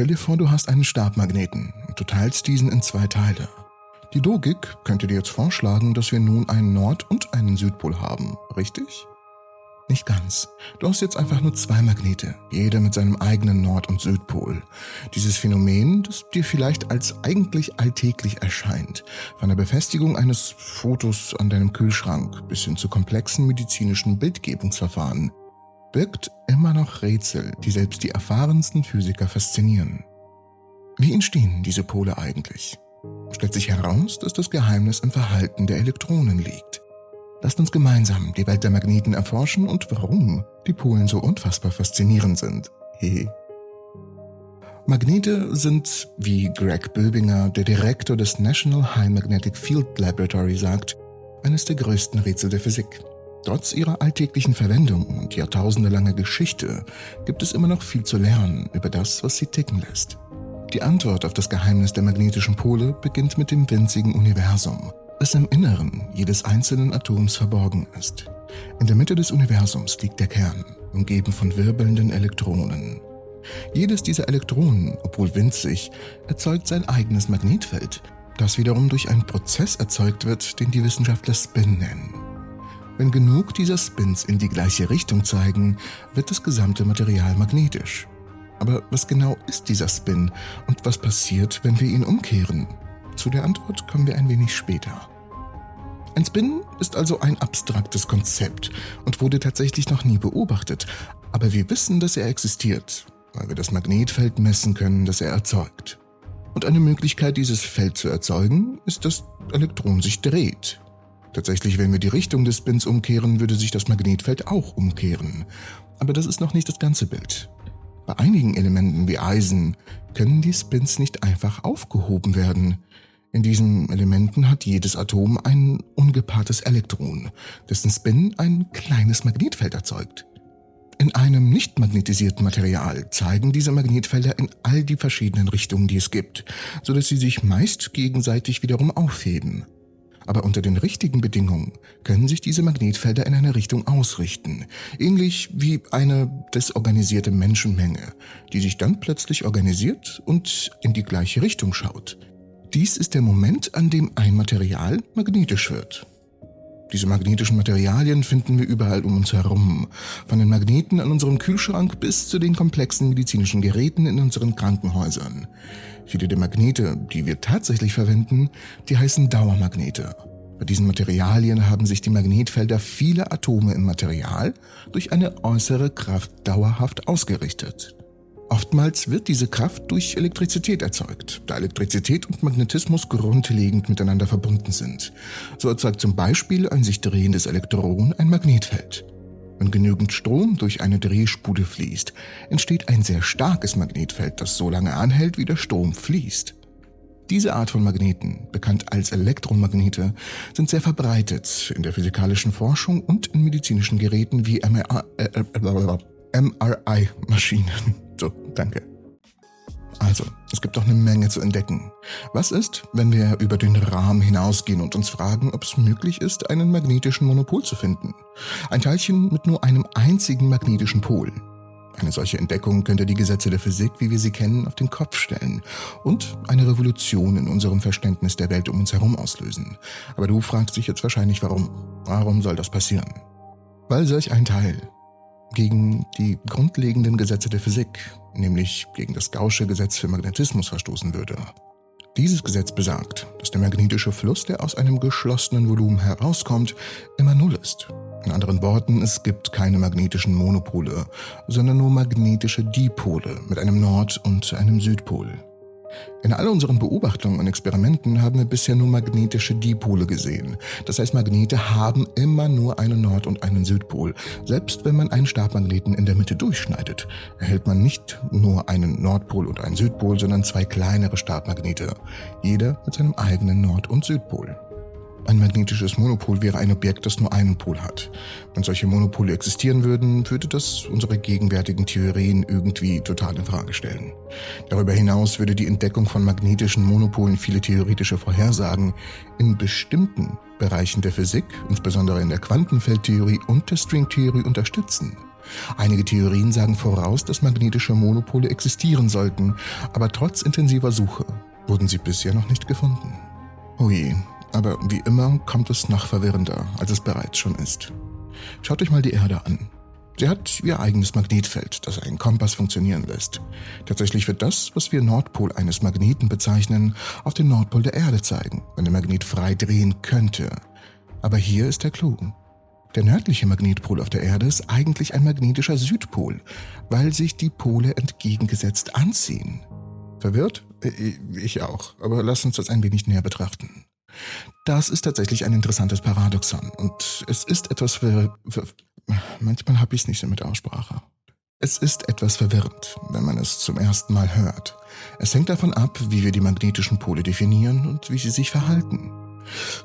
Stell dir vor, du hast einen Stabmagneten und du teilst diesen in zwei Teile. Die Logik könnte dir jetzt vorschlagen, dass wir nun einen Nord- und einen Südpol haben, richtig? Nicht ganz. Du hast jetzt einfach nur zwei Magnete, jeder mit seinem eigenen Nord- und Südpol. Dieses Phänomen, das dir vielleicht als eigentlich alltäglich erscheint, von der Befestigung eines Fotos an deinem Kühlschrank bis hin zu komplexen medizinischen Bildgebungsverfahren, birgt immer noch Rätsel, die selbst die erfahrensten Physiker faszinieren. Wie entstehen diese Pole eigentlich? Stellt sich heraus, dass das Geheimnis im Verhalten der Elektronen liegt. Lasst uns gemeinsam die Welt der Magneten erforschen und warum die Polen so unfassbar faszinierend sind. Hehe. Magnete sind, wie Greg Böbinger, der Direktor des National High Magnetic Field Laboratory, sagt, eines der größten Rätsel der Physik. Trotz ihrer alltäglichen Verwendung und jahrtausendelanger Geschichte gibt es immer noch viel zu lernen über das, was sie ticken lässt. Die Antwort auf das Geheimnis der magnetischen Pole beginnt mit dem winzigen Universum, das im Inneren jedes einzelnen Atoms verborgen ist. In der Mitte des Universums liegt der Kern, umgeben von wirbelnden Elektronen. Jedes dieser Elektronen, obwohl winzig, erzeugt sein eigenes Magnetfeld, das wiederum durch einen Prozess erzeugt wird, den die Wissenschaftler Spin nennen. Wenn genug dieser Spins in die gleiche Richtung zeigen, wird das gesamte Material magnetisch. Aber was genau ist dieser Spin und was passiert, wenn wir ihn umkehren? Zu der Antwort kommen wir ein wenig später. Ein Spin ist also ein abstraktes Konzept und wurde tatsächlich noch nie beobachtet, aber wir wissen, dass er existiert, weil wir das Magnetfeld messen können, das er erzeugt. Und eine Möglichkeit, dieses Feld zu erzeugen, ist, dass Elektron sich dreht. Tatsächlich, wenn wir die Richtung des Spins umkehren, würde sich das Magnetfeld auch umkehren. Aber das ist noch nicht das ganze Bild. Bei einigen Elementen wie Eisen können die Spins nicht einfach aufgehoben werden. In diesen Elementen hat jedes Atom ein ungepaartes Elektron, dessen Spin ein kleines Magnetfeld erzeugt. In einem nicht magnetisierten Material zeigen diese Magnetfelder in all die verschiedenen Richtungen, die es gibt, so dass sie sich meist gegenseitig wiederum aufheben. Aber unter den richtigen Bedingungen können sich diese Magnetfelder in eine Richtung ausrichten, ähnlich wie eine desorganisierte Menschenmenge, die sich dann plötzlich organisiert und in die gleiche Richtung schaut. Dies ist der Moment, an dem ein Material magnetisch wird. Diese magnetischen Materialien finden wir überall um uns herum, von den Magneten an unserem Kühlschrank bis zu den komplexen medizinischen Geräten in unseren Krankenhäusern. Viele der Magnete, die wir tatsächlich verwenden, die heißen Dauermagnete. Bei diesen Materialien haben sich die Magnetfelder vieler Atome im Material durch eine äußere Kraft dauerhaft ausgerichtet. Oftmals wird diese Kraft durch Elektrizität erzeugt, da Elektrizität und Magnetismus grundlegend miteinander verbunden sind. So erzeugt zum Beispiel ein sich drehendes Elektron ein Magnetfeld. Wenn genügend Strom durch eine Drehspule fließt, entsteht ein sehr starkes Magnetfeld, das so lange anhält, wie der Strom fließt. Diese Art von Magneten, bekannt als Elektromagnete, sind sehr verbreitet in der physikalischen Forschung und in medizinischen Geräten wie MRI-Maschinen. So, danke. Also, es gibt doch eine Menge zu entdecken. Was ist, wenn wir über den Rahmen hinausgehen und uns fragen, ob es möglich ist, einen magnetischen Monopol zu finden? Ein Teilchen mit nur einem einzigen magnetischen Pol. Eine solche Entdeckung könnte die Gesetze der Physik, wie wir sie kennen, auf den Kopf stellen und eine Revolution in unserem Verständnis der Welt um uns herum auslösen. Aber du fragst dich jetzt wahrscheinlich, warum? Warum soll das passieren? Weil solch ein Teil gegen die grundlegenden Gesetze der Physik, nämlich gegen das Gaußsche Gesetz für Magnetismus verstoßen würde. Dieses Gesetz besagt, dass der magnetische Fluss, der aus einem geschlossenen Volumen herauskommt, immer Null ist. In anderen Worten, es gibt keine magnetischen Monopole, sondern nur magnetische Dipole mit einem Nord- und einem Südpol. In all unseren Beobachtungen und Experimenten haben wir bisher nur magnetische Dipole gesehen. Das heißt, Magnete haben immer nur einen Nord- und einen Südpol. Selbst wenn man einen Stabmagneten in der Mitte durchschneidet, erhält man nicht nur einen Nordpol und einen Südpol, sondern zwei kleinere Stabmagnete, jeder mit seinem eigenen Nord- und Südpol. Ein magnetisches Monopol wäre ein Objekt, das nur einen Pol hat. Wenn solche Monopole existieren würden, würde das unsere gegenwärtigen Theorien irgendwie total in Frage stellen. Darüber hinaus würde die Entdeckung von magnetischen Monopolen viele theoretische Vorhersagen in bestimmten Bereichen der Physik, insbesondere in der Quantenfeldtheorie und der Stringtheorie unterstützen. Einige Theorien sagen voraus, dass magnetische Monopole existieren sollten, aber trotz intensiver Suche wurden sie bisher noch nicht gefunden. Ui, aber wie immer kommt es noch verwirrender, als es bereits schon ist. Schaut euch mal die Erde an. Sie hat ihr eigenes Magnetfeld, das einen Kompass funktionieren lässt. Tatsächlich wird das, was wir Nordpol eines Magneten bezeichnen, auf den Nordpol der Erde zeigen, wenn der Magnet frei drehen könnte. Aber hier ist der Clou. Der nördliche Magnetpol auf der Erde ist eigentlich ein magnetischer Südpol, weil sich die Pole entgegengesetzt anziehen. Verwirrt? Ich auch, aber lass uns das ein wenig näher betrachten. Das ist tatsächlich ein interessantes Paradoxon und es ist etwas für, für manchmal habe ich es nicht so mit Aussprache. Es ist etwas verwirrend, wenn man es zum ersten Mal hört. Es hängt davon ab, wie wir die magnetischen Pole definieren und wie sie sich verhalten.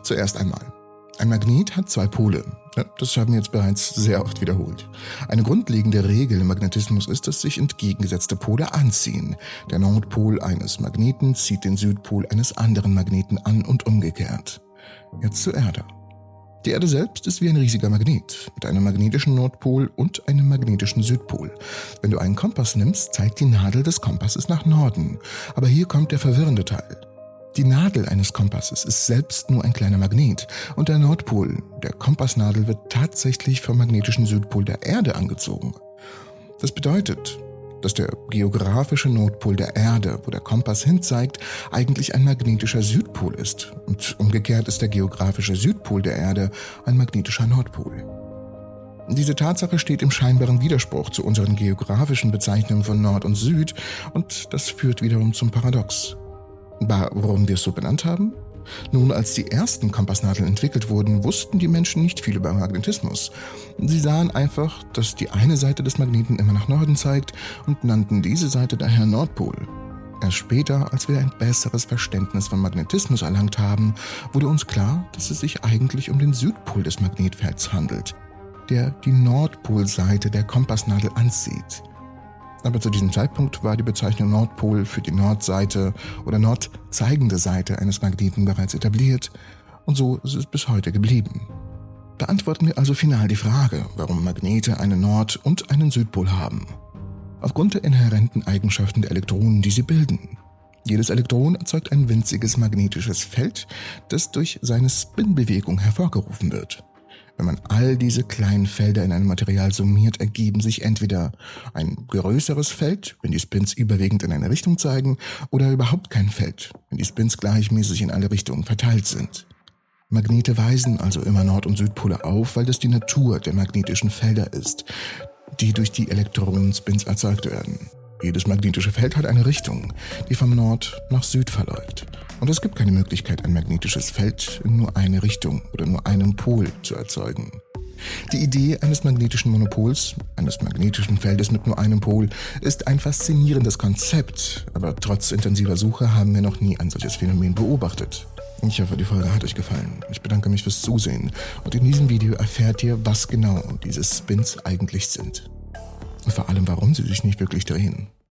Zuerst einmal, ein Magnet hat zwei Pole. Das haben wir jetzt bereits sehr oft wiederholt. Eine grundlegende Regel im Magnetismus ist, dass sich entgegengesetzte Pole anziehen. Der Nordpol eines Magneten zieht den Südpol eines anderen Magneten an und umgekehrt. Jetzt zur Erde. Die Erde selbst ist wie ein riesiger Magnet mit einem magnetischen Nordpol und einem magnetischen Südpol. Wenn du einen Kompass nimmst, zeigt die Nadel des Kompasses nach Norden. Aber hier kommt der verwirrende Teil. Die Nadel eines Kompasses ist selbst nur ein kleiner Magnet und der Nordpol der Kompassnadel wird tatsächlich vom magnetischen Südpol der Erde angezogen. Das bedeutet, dass der geografische Nordpol der Erde, wo der Kompass hinzeigt, eigentlich ein magnetischer Südpol ist und umgekehrt ist der geografische Südpol der Erde ein magnetischer Nordpol. Diese Tatsache steht im scheinbaren Widerspruch zu unseren geografischen Bezeichnungen von Nord und Süd und das führt wiederum zum Paradox. Warum wir es so benannt haben? Nun, als die ersten Kompassnadeln entwickelt wurden, wussten die Menschen nicht viel über Magnetismus. Sie sahen einfach, dass die eine Seite des Magneten immer nach Norden zeigt und nannten diese Seite daher Nordpol. Erst später, als wir ein besseres Verständnis von Magnetismus erlangt haben, wurde uns klar, dass es sich eigentlich um den Südpol des Magnetfelds handelt, der die Nordpolseite der Kompassnadel anzieht aber zu diesem Zeitpunkt war die Bezeichnung Nordpol für die Nordseite oder nordzeigende Seite eines Magneten bereits etabliert und so ist es bis heute geblieben. Beantworten wir also final die Frage, warum Magnete einen Nord- und einen Südpol haben. Aufgrund der inhärenten Eigenschaften der Elektronen, die sie bilden. Jedes Elektron erzeugt ein winziges magnetisches Feld, das durch seine Spinbewegung hervorgerufen wird. Wenn man all diese kleinen Felder in einem Material summiert, ergeben sich entweder ein größeres Feld, wenn die Spins überwiegend in eine Richtung zeigen, oder überhaupt kein Feld, wenn die Spins gleichmäßig in alle Richtungen verteilt sind. Magnete weisen also immer Nord- und Südpole auf, weil das die Natur der magnetischen Felder ist, die durch die Elektronenspins erzeugt werden. Jedes magnetische Feld hat eine Richtung, die vom Nord nach Süd verläuft. Und es gibt keine Möglichkeit, ein magnetisches Feld in nur eine Richtung oder nur einen Pol zu erzeugen. Die Idee eines magnetischen Monopols, eines magnetischen Feldes mit nur einem Pol, ist ein faszinierendes Konzept, aber trotz intensiver Suche haben wir noch nie ein solches Phänomen beobachtet. Ich hoffe, die Folge hat euch gefallen. Ich bedanke mich fürs Zusehen und in diesem Video erfährt ihr, was genau diese Spins eigentlich sind. Und vor allem, warum sie sich nicht wirklich drehen.